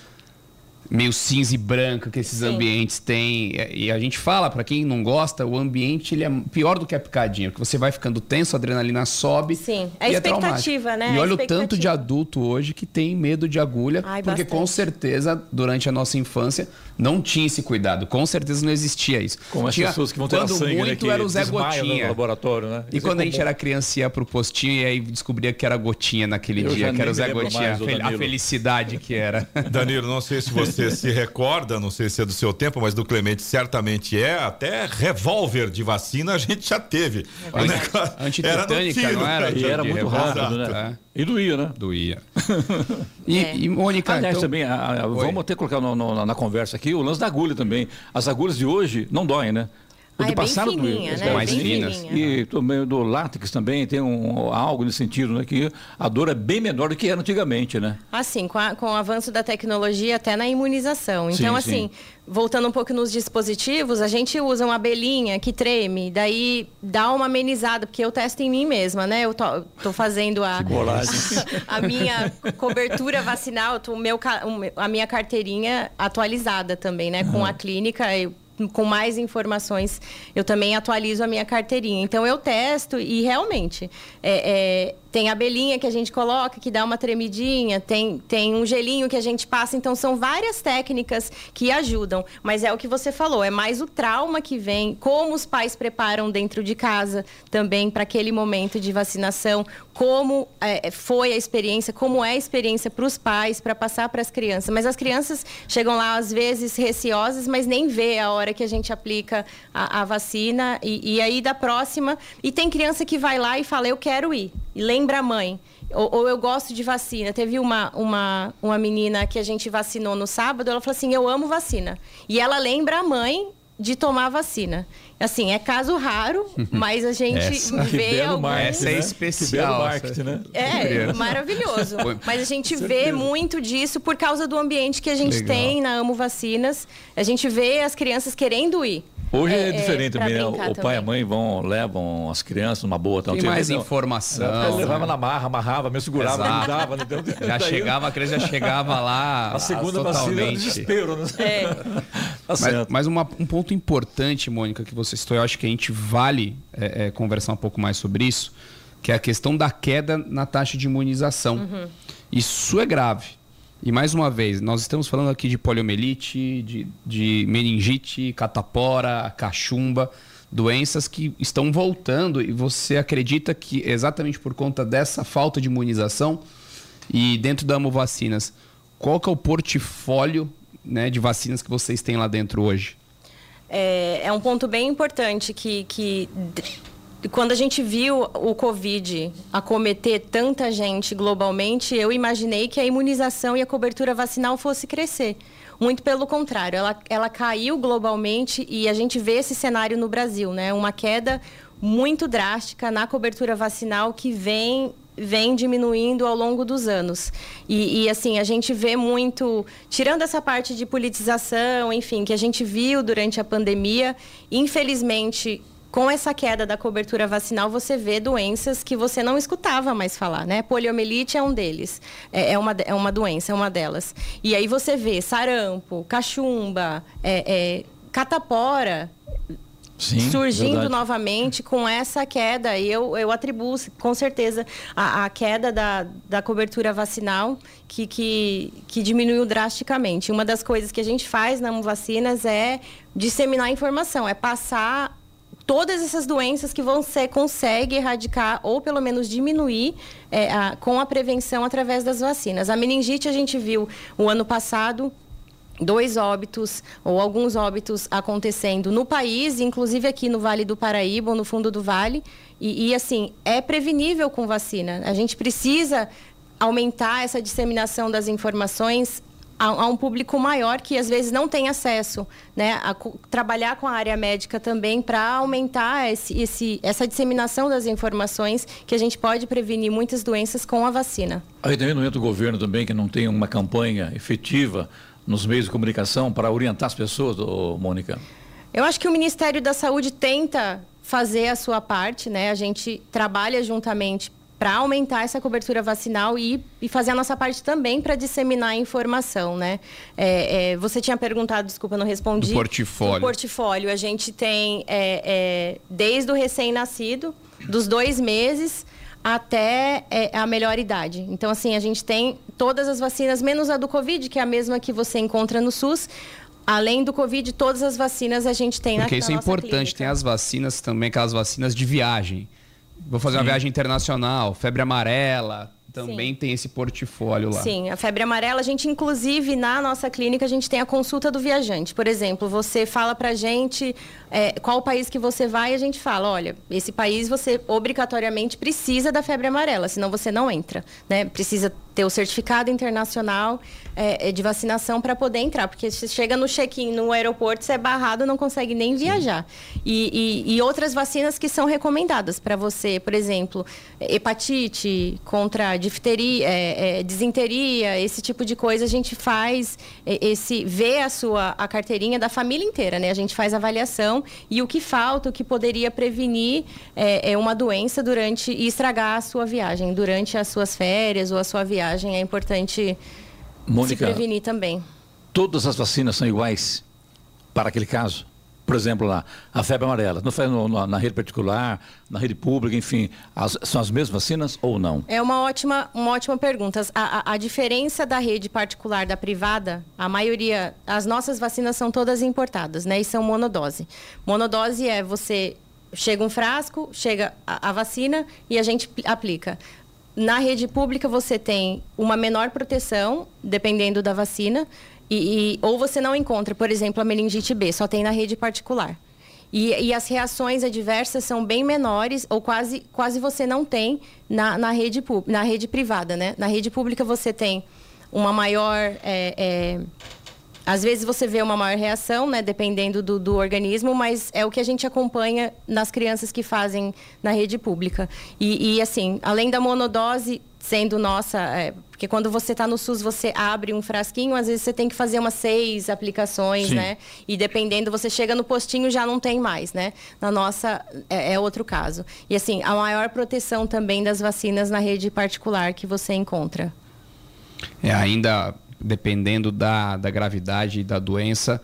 meio cinza e branca que esses Sim. ambientes têm. E a gente fala, para quem não gosta, o ambiente ele é pior do que a picadinha, porque você vai ficando tenso, a adrenalina sobe. Sim, é expectativa, é né? E olha o tanto de adulto hoje que tem medo de agulha, Ai, porque bastante. com certeza, durante a nossa infância, não tinha esse cuidado. Com certeza não existia isso. Como tinha, as pessoas que vão ter quando sangue, muito né, era o Zé Gotinha. No laboratório, né? E quando a gente era criança ia pro postinho e aí descobria que era gotinha naquele Eu dia, que era o Zé Gotinha. Mais, a felicidade que era. [laughs] Danilo, não sei se você [laughs] se recorda, não sei se é do seu tempo, mas do Clemente certamente é. Até revólver de vacina a gente já teve. É. [laughs] Antitetânica, não era? E era muito rápido, né? E doía, né? Doía. e, é. e, Mônica, Aliás, então... também, a, a, vamos até colocar no, no, na conversa aqui o lance da agulha também. As agulhas de hoje não doem, né? O Ah, do é bem passado fininha, do, né? mais bem finas. fininha. E também do látex também tem um, algo nesse sentido, né? Que a dor é bem menor do que era antigamente, né? Assim, com, a- com o avanço da tecnologia, até na imunização. Então, Sim, assim, sim. voltando um pouco nos dispositivos, a gente usa uma abelhinha que treme, daí dá uma amenizada, porque eu testo em mim mesma, né? Eu tô, tô fazendo a, [laughs] a minha cobertura vacinal, tô- o meu, a minha carteirinha atualizada também, né? Com a clínica, eu- com mais informações, eu também atualizo a minha carteirinha. Então, eu testo e realmente é, é, tem abelhinha que a gente coloca, que dá uma tremidinha, tem, tem um gelinho que a gente passa. Então, são várias técnicas que ajudam. Mas é o que você falou, é mais o trauma que vem, como os pais preparam dentro de casa também para aquele momento de vacinação, como é, foi a experiência, como é a experiência para os pais, para passar para as crianças. Mas as crianças chegam lá, às vezes, receosas, mas nem vê a hora que a gente aplica a, a vacina. E, e aí, da próxima... E tem criança que vai lá e fala, eu quero ir. E lembra a mãe. Ou, ou eu gosto de vacina. Teve uma, uma, uma menina que a gente vacinou no sábado, ela falou assim, eu amo vacina. E ela lembra a mãe de tomar a vacina. Assim, é caso raro, [laughs] mas a gente Essa- vê alguns... marketing, Essa é né? especial, marketing, né? É, maravilhoso. Mas a gente vê muito disso por causa do ambiente que a gente Legal. tem na Amo Vacinas. A gente vê as crianças querendo ir. Hoje é, É, é, diferente também, né? O pai e a mãe vão, levam as crianças numa boa. Tal. Tem mais não. informação. Né? levava na marra, amarrava, me segurava, não Exato. dava. Já Daí, chegava, a criança já chegava lá A segunda vacina era totalmente. desespero, né? É. Tá Mas, certo. mas uma- um ponto importante, Mônica, que você citou, eu acho que a gente vale é, é, conversar um pouco mais sobre isso, que é a questão da queda na taxa de imunização. Isso é grave. E mais uma vez, nós estamos falando aqui de poliomielite, de, de meningite, catapora, cachumba, doenças que estão voltando e você acredita que exatamente por conta dessa falta de imunização e dentro da Amo Vacinas, qual que é o portfólio né, de vacinas que vocês têm lá dentro hoje? É, é um ponto bem importante que, que quando a gente viu o Covid acometer tanta gente globalmente, eu imaginei que a imunização e a cobertura vacinal fosse crescer. Muito pelo contrário, ela, ela caiu globalmente e a gente vê esse cenário no Brasil, né? Uma queda muito drástica na cobertura vacinal que vem vem diminuindo ao longo dos anos. E, e, assim, a gente vê muito, tirando essa parte de politização, enfim, que a gente viu durante a pandemia, infelizmente. Com essa queda da cobertura vacinal, você vê doenças que você não escutava mais falar, né? Poliomielite é um deles, é, é uma, é uma doença, é uma delas. E aí você vê sarampo, cachumba, é, é, catapora, Sim, surgindo verdade. novamente com essa queda. E eu, eu atribuo, com certeza, a, a queda da, da cobertura vacinal que, que, que diminuiu drasticamente. Uma das coisas que a gente faz na Vacinas é disseminar informação, é passar todas essas doenças que você consegue erradicar ou pelo menos diminuir é, a- com a prevenção através das vacinas. A meningite a gente viu o ano passado dois óbitos ou alguns óbitos acontecendo no país, inclusive aqui no Vale do Paraíba, no fundo do vale. E, e, assim, é prevenível com vacina. A gente precisa aumentar essa disseminação das informações a, a um público maior que às vezes não tem acesso, né? A trabalhar com a área médica também para aumentar esse, esse, essa disseminação das informações que a gente pode prevenir muitas doenças com a vacina. Aí também não entra o governo também que não tem uma campanha efetiva nos meios de comunicação para orientar as pessoas, ô, Mônica. Eu acho que o Ministério da Saúde tenta fazer a sua parte, né? A gente trabalha juntamente para aumentar essa cobertura vacinal e, e fazer a nossa parte também para disseminar a informação, né? É, é, você tinha perguntado, desculpa, não respondi. Do portfólio. Do portfólio, a gente tem é, é, desde o recém-nascido, dos dois meses até é, a melhor idade. Então, assim, a gente tem todas as vacinas, menos a do Covid, que é a mesma que você encontra no SUS. Além do Covid, todas as vacinas a gente tem Porque na, isso na é importante. clínica. Tem as vacinas também, aquelas vacinas de viagem. Vou fazer uma Sim. viagem internacional, febre amarela. também Sim. tem esse portfólio lá. Sim, a febre amarela, a gente inclusive na nossa clínica a gente tem a consulta do viajante. Por exemplo, você fala pra gente é, qual país que você vai e a gente fala, olha, esse país você obrigatoriamente precisa da febre amarela, senão você não entra, né? Precisa ter o certificado internacional é, é de vacinação para poder entrar, porque se chega no check-in no aeroporto, você é barrado, não consegue nem viajar. E, e, e, outras vacinas que são recomendadas para você, por exemplo, hepatite, contra difteria, é, é, disenteria, esse tipo de coisa, a gente faz é, esse vê a sua a carteirinha da família inteira, né? A gente faz avaliação e o que falta, o que poderia prevenir é, é uma doença durante e estragar a sua viagem durante as suas férias ou a sua viagem viagem é importante Mônica, se prevenir também. Todas as vacinas são iguais para aquele caso? Por exemplo, lá, a febre amarela, no, no, na rede particular, na rede pública, enfim, as, são as mesmas vacinas ou não? É uma ótima, uma ótima pergunta. A, a, a, diferença da rede particular da privada, a maioria, as nossas vacinas são todas importadas, né? E são monodose. Monodose é você chega um frasco, chega a, a vacina e a gente aplica. Na rede pública você tem uma menor proteção, dependendo da vacina, e, e, ou você não encontra, por exemplo, a meningite B, só tem na rede particular. E, e, as reações adversas são bem menores, ou quase, quase você não tem na, na, rede, na rede privada. Né? Na rede pública você tem uma maior é, é, às vezes você vê uma maior reação, né, dependendo do, do, organismo, mas é o que a gente acompanha nas crianças que fazem na rede pública. E, e assim, além da monodose sendo nossa, é, porque quando você está no SUS, você abre um frasquinho, às vezes você tem que fazer umas seis aplicações, Sim. né? E dependendo, você chega no postinho já não tem mais, né? Na nossa é, é outro caso. E assim, a maior proteção também das vacinas na rede particular que você encontra. É, ainda dependendo da, da gravidade da doença,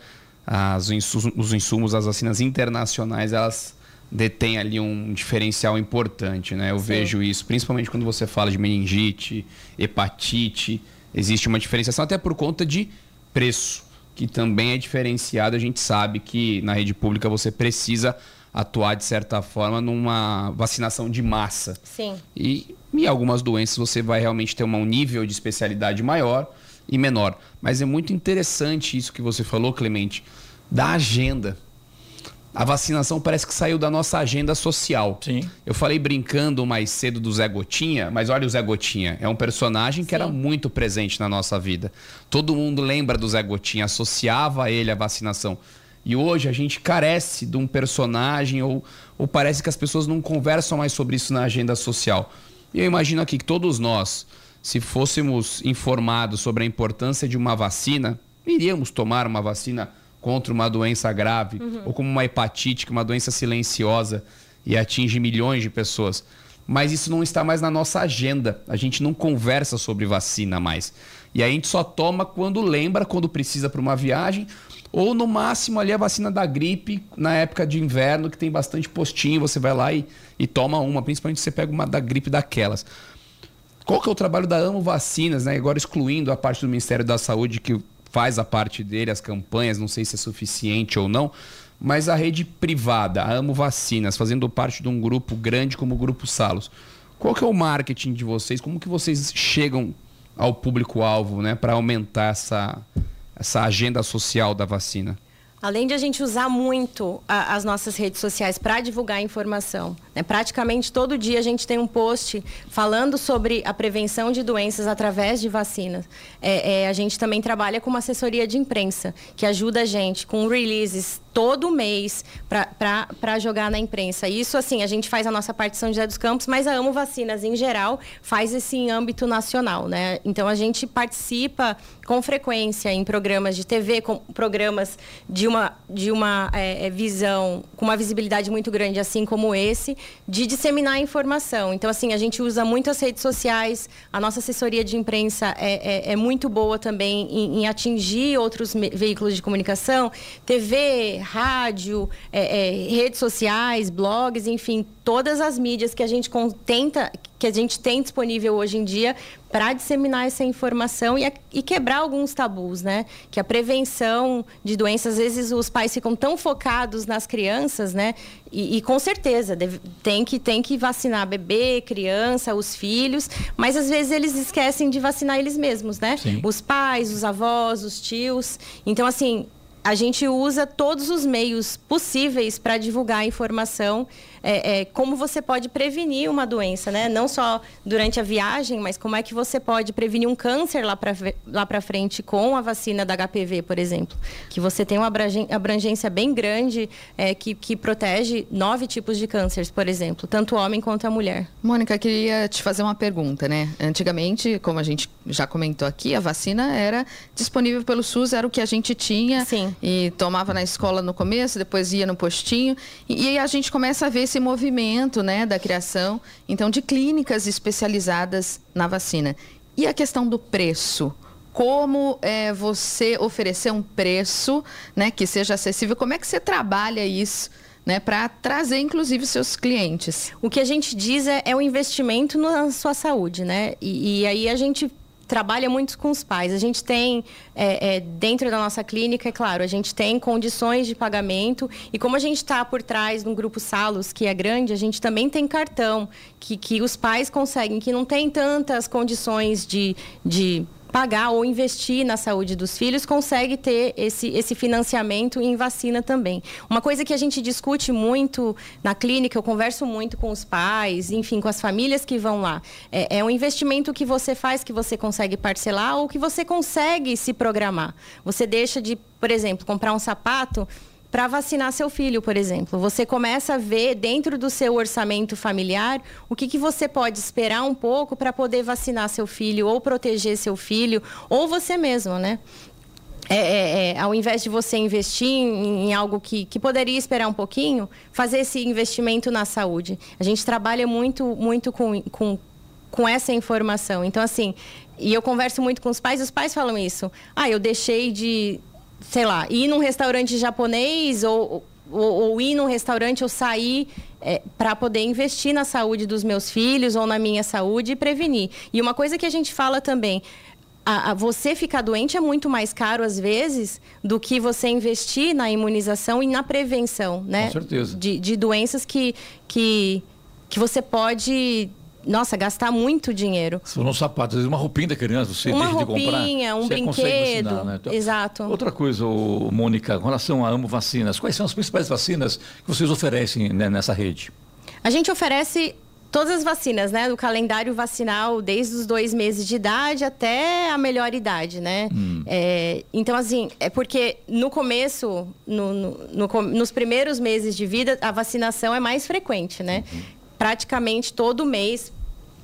as, os insumos, as vacinas internacionais, elas detêm ali um diferencial importante, né? Eu Sim. vejo isso, principalmente quando você fala de meningite, hepatite, existe uma diferenciação até por conta de preço, que também é diferenciado. A gente sabe que na rede pública você precisa atuar de certa forma numa vacinação de massa. Sim. E em algumas doenças você vai realmente ter um nível de especialidade maior e menor. Mas é muito interessante isso que você falou, Clemente, da agenda. A vacinação parece que saiu da nossa agenda social. Sim. Eu falei brincando mais cedo do Zé Gotinha, mas olha o Zé Gotinha. É um personagem que Sim. era muito presente na nossa vida. Todo mundo lembra do Zé Gotinha, associava a ele a vacinação. E hoje a gente carece de um personagem, ou, ou parece que as pessoas não conversam mais sobre isso na agenda social. E eu imagino aqui que todos nós, se fôssemos informados sobre a importância de uma vacina, iríamos tomar uma vacina contra uma doença grave, uhum. ou como uma hepatite, que é uma doença silenciosa e atinge milhões de pessoas. Mas isso não está mais na nossa agenda. A gente não conversa sobre vacina mais. E a gente só toma quando lembra, quando precisa para uma viagem, ou no máximo ali a vacina da gripe na época de inverno, que tem bastante postinho, você vai lá e, e toma uma, principalmente se você pega uma da gripe daquelas. Qual que é o trabalho da Amo Vacinas, né? Agora excluindo a parte do Ministério da Saúde que faz a parte dele, as campanhas, não sei se é suficiente ou não, mas a rede privada, a Amo Vacinas, fazendo parte de um grupo grande como o Grupo Salos. Qual que é o marketing de vocês? Como que vocês chegam ao público-alvo, né, para aumentar essa, essa agenda social da vacina? Além de a gente usar muito a, as nossas redes sociais para divulgar informação, né? praticamente todo dia a gente tem um post falando sobre a prevenção de doenças através de vacinas. É, é, a gente também trabalha com uma assessoria de imprensa que ajuda a gente com releases todo mês para jogar na imprensa. Isso, assim, a gente faz a nossa parte São José dos Campos, mas a Amo Vacinas, em geral, faz esse em âmbito nacional, né? Então, a gente participa com frequência em programas de TV, com programas de uma, de uma é, é, visão, com uma visibilidade muito grande, assim como esse, de disseminar informação. Então, assim, a gente usa muito as redes sociais, a nossa assessoria de imprensa é, é, é muito boa também em, em atingir outros veículos de comunicação, TV, rádio, é, é, redes sociais, blogs, enfim, todas as mídias que a gente tenta, que a gente tem disponível hoje em dia para disseminar essa informação e, e, quebrar alguns tabus, né? Que a prevenção de doenças, às vezes os pais ficam tão focados nas crianças, né? E, e com certeza deve, tem, que, tem que vacinar bebê, criança, os filhos, mas às vezes eles esquecem de vacinar eles mesmos, né? Sim. Os pais, os avós, os tios. Então, assim, a gente usa todos os meios possíveis para divulgar a informação é, é, como você pode prevenir uma doença, né? Não só durante a viagem, mas como é que você pode prevenir um câncer lá para lá frente com a vacina da HPV, por exemplo, que você tem uma abrangência bem grande é, que, que protege nove tipos de cânceres, por exemplo, tanto o homem quanto a mulher. Mônica, queria te fazer uma pergunta, né? Antigamente, como a gente já comentou aqui, a vacina era disponível pelo SUS, era o que a gente tinha Sim. e tomava na escola no começo, depois ia no postinho e, e a gente começa a ver esse movimento né, da criação, então, de clínicas especializadas na vacina. E a questão do preço? Como é, você oferecer um preço né, que seja acessível? Como é que você trabalha isso? Né, para trazer, inclusive, seus clientes. O que a gente diz é, é o investimento na sua saúde, né? E, e aí a gente trabalha muito com os pais. A gente tem, é, é, dentro da nossa clínica, é claro, a gente tem condições de pagamento. E como a gente está por trás do grupo Salos, que é grande, a gente também tem cartão, que, que os pais conseguem, que não tem tantas condições de, de pagar ou investir na saúde dos filhos, consegue ter esse, esse financiamento em vacina também. Uma coisa que a gente discute muito na clínica, eu converso muito com os pais, enfim, com as famílias que vão lá. É, é um investimento que você faz, que você consegue parcelar ou que você consegue se programar. Você deixa de, por exemplo, comprar um sapato para vacinar seu filho, por exemplo. Você começa a ver dentro do seu orçamento familiar o que, que você pode esperar um pouco para poder vacinar seu filho ou proteger seu filho ou você mesmo, né? É, é, é, ao invés de você investir em, em algo que, que poderia esperar um pouquinho, fazer esse investimento na saúde. A gente trabalha muito, muito com, com, com essa informação. Então, assim, e eu converso muito com os pais, os pais falam isso. Ah, eu deixei de sei lá, ir num restaurante japonês ou, ou, ou ir num restaurante ou sair é, para poder investir na saúde dos meus filhos ou na minha saúde e prevenir. E uma coisa que a gente fala também. A, a, você ficar doente é muito mais caro, às vezes, do que você investir na imunização e na prevenção, né? Com certeza. De, de doenças que, que, que você pode nossa, gastar muito dinheiro. Se for um sapato, às vezes uma roupinha da criança, você uma deixa roupinha, de comprar. um brinquedo. Vacinar, né? então, Exato. Outra coisa, Mônica, com relação a Amo Vacinas, quais são as principais vacinas que vocês oferecem né, nessa rede? A gente oferece todas as vacinas, né? Do calendário vacinal, desde os dois meses de idade até a melhor idade, né? Hum. É, então, assim, é porque no começo, no, no, no, nos primeiros meses de vida, a vacinação é mais frequente, né? Uhum praticamente todo mês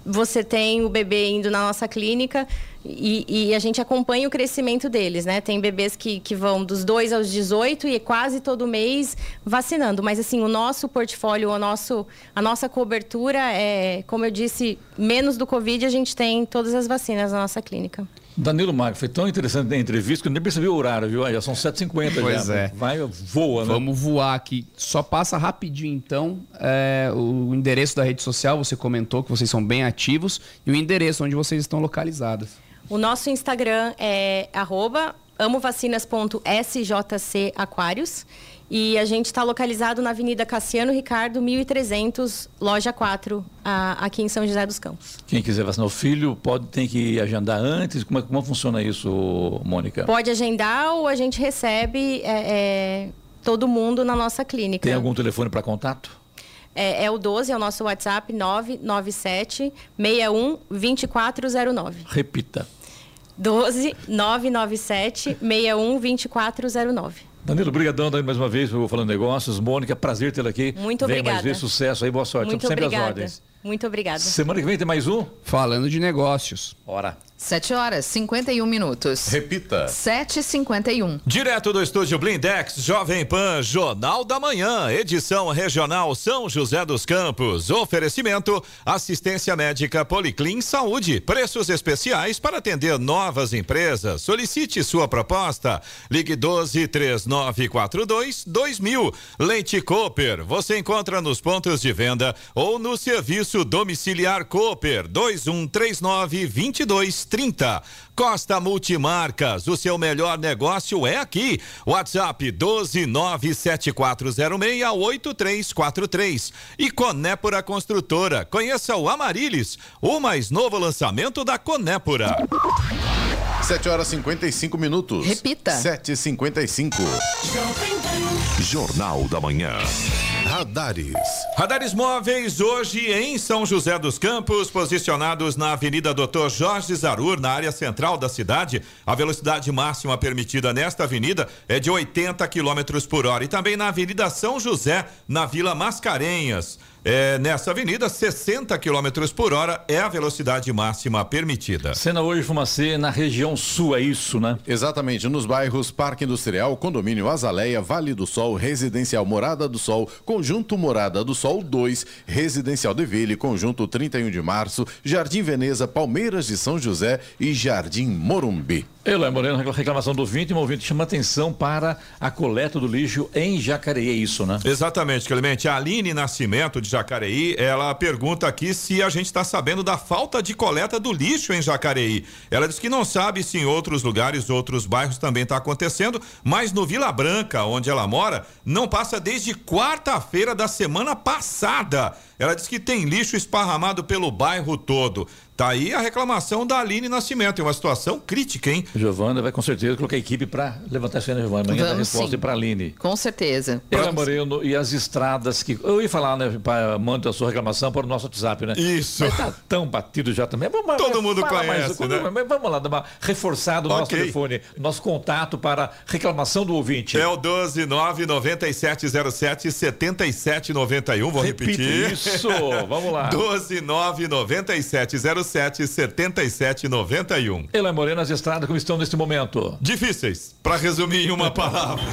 você tem o bebê indo na nossa clínica e, e, a gente acompanha o crescimento deles, né? Tem bebês que, que vão dos 2 aos 18 e quase todo mês vacinando. Mas, assim, o nosso portfólio, o nosso, a nossa cobertura é, como eu disse, menos do Covid, a gente tem todas as vacinas na nossa clínica. Danilo Magro, foi tão interessante a entrevista que eu nem percebi o horário, viu? Já são 7h50 pois já. é. Vai, voa, né? Vamos voar aqui. Só passa rapidinho, então, é, o endereço da rede social, você comentou que vocês são bem ativos, e o endereço onde vocês estão localizados. O nosso Instagram é arroba amovacinas.sjcaquários e a gente está localizado na Avenida Cassiano Ricardo, 1300, loja 4, aqui em São José dos Campos. Quem quiser vacinar o filho, pode tem que agendar antes? Como, é, como funciona isso, Mônica? Pode agendar ou a gente recebe é, é, todo mundo na nossa clínica. Tem algum telefone para contato? É, é, o 12, é o nosso WhatsApp, 997 61 2409. Repita. 12 997 61 2409. Danilo, brigadão mais uma vez por Falando Negócios. Mônica, prazer tê-la aqui. Muito Vem obrigada. mais vezes, sucesso aí, boa sorte. Muito sempre obrigada. as ordens. Muito obrigada. Semana que vem tem mais um? Falando de Negócios. Bora. 7 horas 51 minutos. Repita. 7h51. Direto do estúdio Blindex, Jovem Pan, Jornal da Manhã, edição regional São José dos Campos. Oferecimento: assistência médica Policlin Saúde. Preços especiais para atender novas empresas. Solicite sua proposta. Ligue 12 3942 2000. Leite Cooper. Você encontra nos pontos de venda ou no serviço domiciliar Cooper 2139 22 30. Costa Multimarcas, o seu melhor negócio é aqui. WhatsApp 12974068343. E Conépora Construtora. Conheça o Amarilis, o mais novo lançamento da Conépora. 7 horas 55 minutos. Repita. 7h55. Jornal da Manhã. Radares. Radares móveis hoje em São José dos Campos, posicionados na Avenida Doutor Jorge Zarur, na área central da cidade. A velocidade máxima permitida nesta avenida é de 80 km por hora. E também na Avenida São José, na Vila Mascarenhas. É, nessa avenida, 60 km por hora é a velocidade máxima permitida. Cena hoje Fumacê na região sul, é isso, né? Exatamente, nos bairros Parque Industrial, Condomínio Azaleia, Vale do Sol, Residencial Morada do Sol, Conjunto Morada do Sol 2, Residencial de Ville, Conjunto 31 de Março, Jardim Veneza, Palmeiras de São José e Jardim Morumbi. Eloy Moreno, reclamação do ouvinte, o ouvinte chama atenção para a coleta do lixo em Jacareí, é isso, né? Exatamente, Clemente. A Aline Nascimento, de Jacareí, ela pergunta aqui se a gente está sabendo da falta de coleta do lixo em Jacareí. Ela diz que não sabe se em outros lugares, outros bairros também está acontecendo, mas no Vila Branca, onde ela mora, não passa desde quarta-feira da semana passada. Ela diz que tem lixo esparramado pelo bairro todo. Tá aí a reclamação da Aline Nascimento. É uma situação crítica, hein? Giovana vai com certeza colocar a equipe para levantar essa Giovana. Amanhã dá resposta para a Aline. Com certeza. Ela Moreno e as estradas que. Eu ia falar, né? Manda a sua reclamação para o nosso WhatsApp, né? Isso. Mas tá tão batido já também. Vamos, Todo mundo conhece, mais, né? Vamos lá, dar uma reforçada no Ok. nosso telefone, nosso contato para reclamação do ouvinte. É o 1299707 7791. Vou Repita repetir. isso. Vamos lá. [laughs] 1299707 7791. Eloy Moreno, as estradas como estão neste momento? Difíceis, para resumir em uma palavra.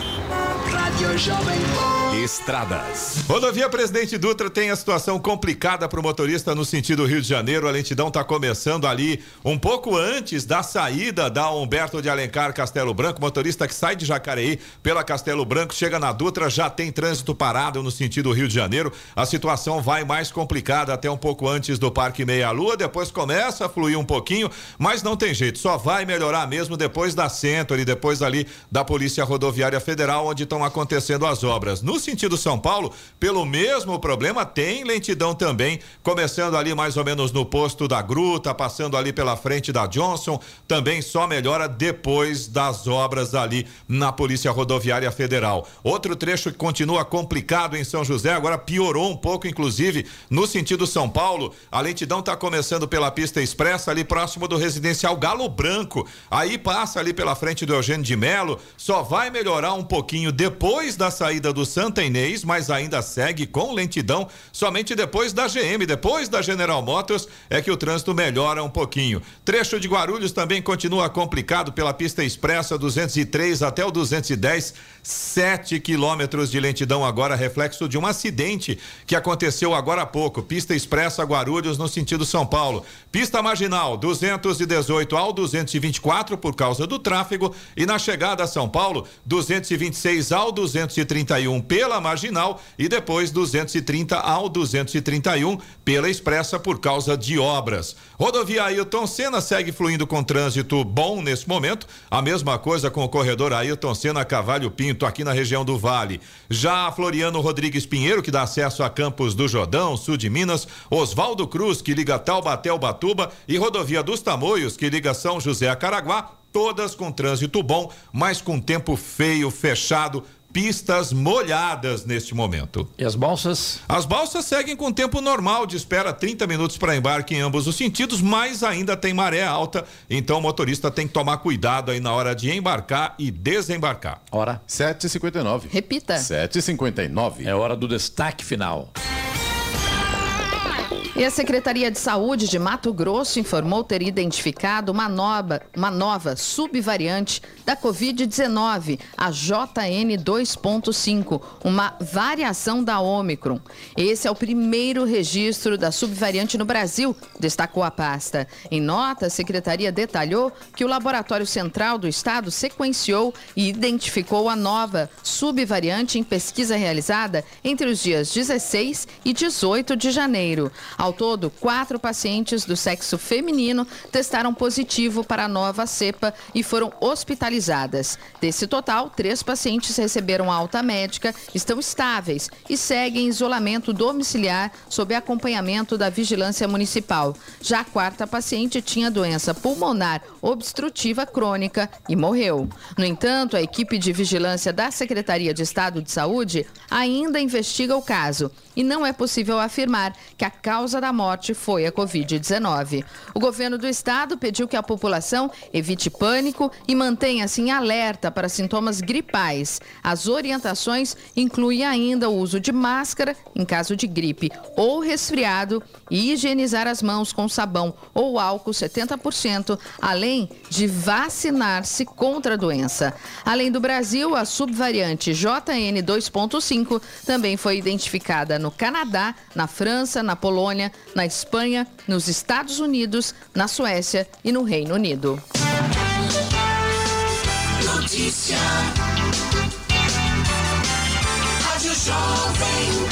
Rádio Jovem Pan. Estradas. Rodovia Presidente Dutra tem a situação complicada para o motorista no sentido Rio de Janeiro. A lentidão está começando ali um pouco antes da saída da Humberto de Alencar Castelo Branco. Motorista que sai de Jacareí pela Castelo Branco, chega na Dutra, já tem trânsito parado no sentido Rio de Janeiro. A situação vai mais complicada até um pouco antes do Parque Meia Lua. Depois começa a fluir um pouquinho, mas não tem jeito. Só vai melhorar mesmo depois da Centro e depois ali da Polícia Rodoviária Federal, onde estão acontecendo as obras. No sentido São Paulo, pelo mesmo problema, tem lentidão também, começando ali mais ou menos no posto da Gruta, passando ali pela frente da Johnson, também só melhora depois das obras ali na Polícia Rodoviária Federal. Outro trecho que continua complicado em São José, agora piorou um pouco, inclusive, no sentido São Paulo. A lentidão está começando pela pista expressa, ali próximo do residencial Galo Branco. Aí passa ali pela frente do Eugênio de Melo, só vai melhorar um pouquinho depois da saída do Santa Inês, mas ainda segue com lentidão somente depois da GM, depois da General Motors, é que o trânsito melhora um pouquinho. Trecho de Guarulhos também continua complicado pela pista expressa 203 até o 210, 7 quilômetros de lentidão agora, reflexo de um acidente que aconteceu agora há pouco. Pista expressa Guarulhos no sentido São Paulo. Pista marginal 218 ao 224 por causa do tráfego e na chegada a São Paulo 226 ao 231 pela marginal e depois 230 ao 231 pela expressa por causa de obras. Rodovia Ailton Senna segue fluindo com trânsito bom nesse momento. A mesma coisa com o corredor Ailton Senna Cavalho Pinto aqui na região do Vale. Já Floriano Rodrigues Pinheiro que dá acesso a Campos do Jordão, sul de Minas, Oswaldo Cruz que liga Taubaté ao Batuba e rodovia dos Tamoios que liga São José a Caraguá, todas com trânsito bom, mas com tempo feio, fechado, pistas molhadas neste momento. E as balsas? As balsas seguem com tempo normal de espera 30 minutos para embarque em ambos os sentidos, mas ainda tem maré alta, então o motorista tem que tomar cuidado aí na hora de embarcar e desembarcar. Hora 7h59. Repita. 7h59. É hora do destaque final. E a Secretaria de Saúde de Mato Grosso informou ter identificado uma nova, uma nova subvariante da Covid-19, a JN 2.5, uma variação da Omicron. Esse é o primeiro registro da subvariante no Brasil, destacou a pasta. Em nota, a Secretaria detalhou que o Laboratório Central do Estado sequenciou e identificou a nova subvariante em pesquisa realizada entre os dias 16 e 18 de janeiro. Ao todo, quatro pacientes do sexo feminino testaram positivo para a nova cepa e foram hospitalizadas. Desse total, três pacientes receberam alta médica, estão estáveis e seguem em isolamento domiciliar sob acompanhamento da vigilância municipal. Já a quarta paciente tinha doença pulmonar obstrutiva crônica e morreu. No entanto, a equipe de vigilância da Secretaria de Estado de Saúde ainda investiga o caso e não é possível afirmar que a causa da morte foi a Covid-19. O governo do estado pediu que a população evite pânico e mantenha-se em alerta para sintomas gripais. As orientações incluem ainda o uso de máscara em caso de gripe ou resfriado e higienizar as mãos com sabão ou álcool 70%, além de vacinar-se contra a doença. Além do Brasil, a subvariante JN 2.5 também foi identificada no Canadá, na França, na Polônia, na Espanha, nos Estados Unidos, na Suécia e no Reino Unido. Notícia. Rádio Jovem.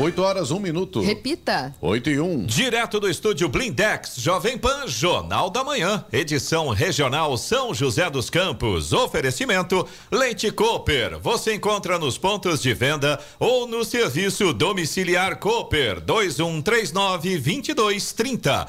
8 horas, 1 minuto. Repita. 8 e 1. Direto do estúdio Blindex, Jovem Pan, Jornal da Manhã, edição regional São José dos Campos. Oferecimento Leite Cooper. Você encontra nos pontos de venda ou no serviço domiciliar Cooper 2139 2230.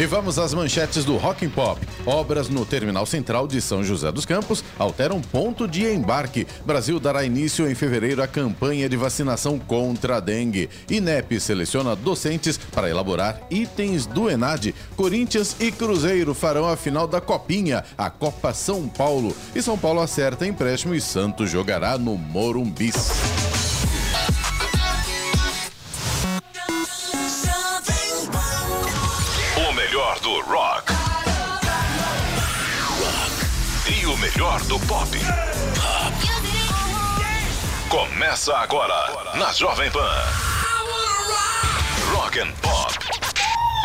E vamos às manchetes do Rock and Pop. Obras no Terminal Central de São José dos Campos alteram ponto de embarque. Brasil dará início em fevereiro à campanha de vacinação contra a dengue. INEP seleciona docentes para elaborar itens do ENAD. Corinthians e Cruzeiro farão a final da Copinha, a Copa São Paulo. E São Paulo acerta empréstimo e Santos jogará no Morumbis. Do rock. E o melhor do pop. Começa agora na Jovem Pan. Rock and Pop.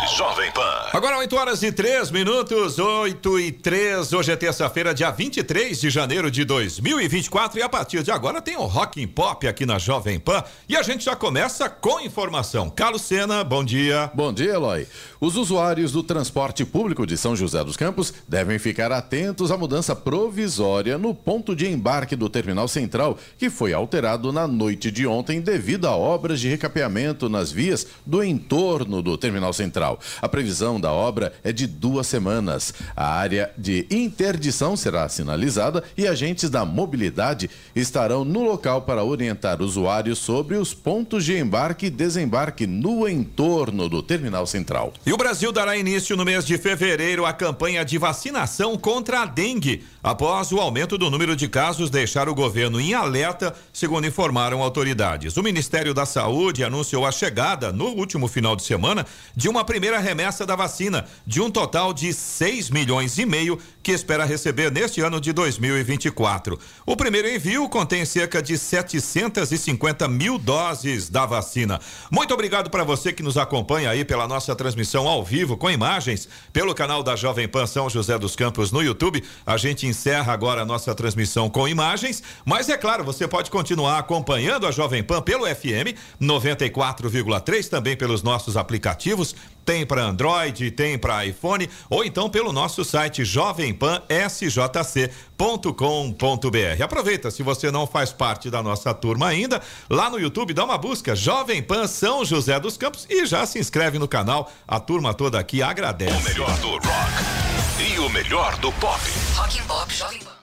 Jovem Pan. Agora 8 horas e 3 minutos, 8 e 3. Hoje é terça-feira, dia 23 de janeiro de 2024. E a partir de agora tem o Rock and Pop aqui na Jovem Pan. E a gente já começa com informação. Carlos Sena, bom dia. Bom dia, Eloy. Os usuários do transporte público de São José dos Campos devem ficar atentos à mudança provisória no ponto de embarque do Terminal Central, que foi alterado na noite de ontem devido a obras de recapeamento nas vias do entorno do Terminal Central. A previsão da obra é de duas semanas. A área de interdição será sinalizada e agentes da mobilidade estarão no local para orientar usuários sobre os pontos de embarque e desembarque no entorno do Terminal Central. E o Brasil dará início no mês de fevereiro à campanha de vacinação contra a dengue, após o aumento do número de casos deixar o governo em alerta, segundo informaram autoridades. O Ministério da Saúde anunciou a chegada, no último final de semana, de uma primeira remessa da vacina, de um total de 6 milhões e meio que espera receber neste ano de 2024. O primeiro envio contém cerca de 750 mil doses da vacina. Muito obrigado para você que nos acompanha aí pela nossa transmissão ao vivo com imagens pelo canal da Jovem Pan São José dos Campos no YouTube. A gente encerra agora a nossa transmissão com imagens, mas é claro, você pode continuar acompanhando a Jovem Pan pelo FM 94,3 também pelos nossos aplicativos tem para Android, tem para iPhone, ou então pelo nosso site jovempansjc.com.br. Aproveita, se você não faz parte da nossa turma ainda, lá no YouTube dá uma busca Jovem Pan São José dos Campos e já se inscreve no canal. A turma toda aqui agradece. O melhor do rock e o melhor do pop. Rock and Pop Jovem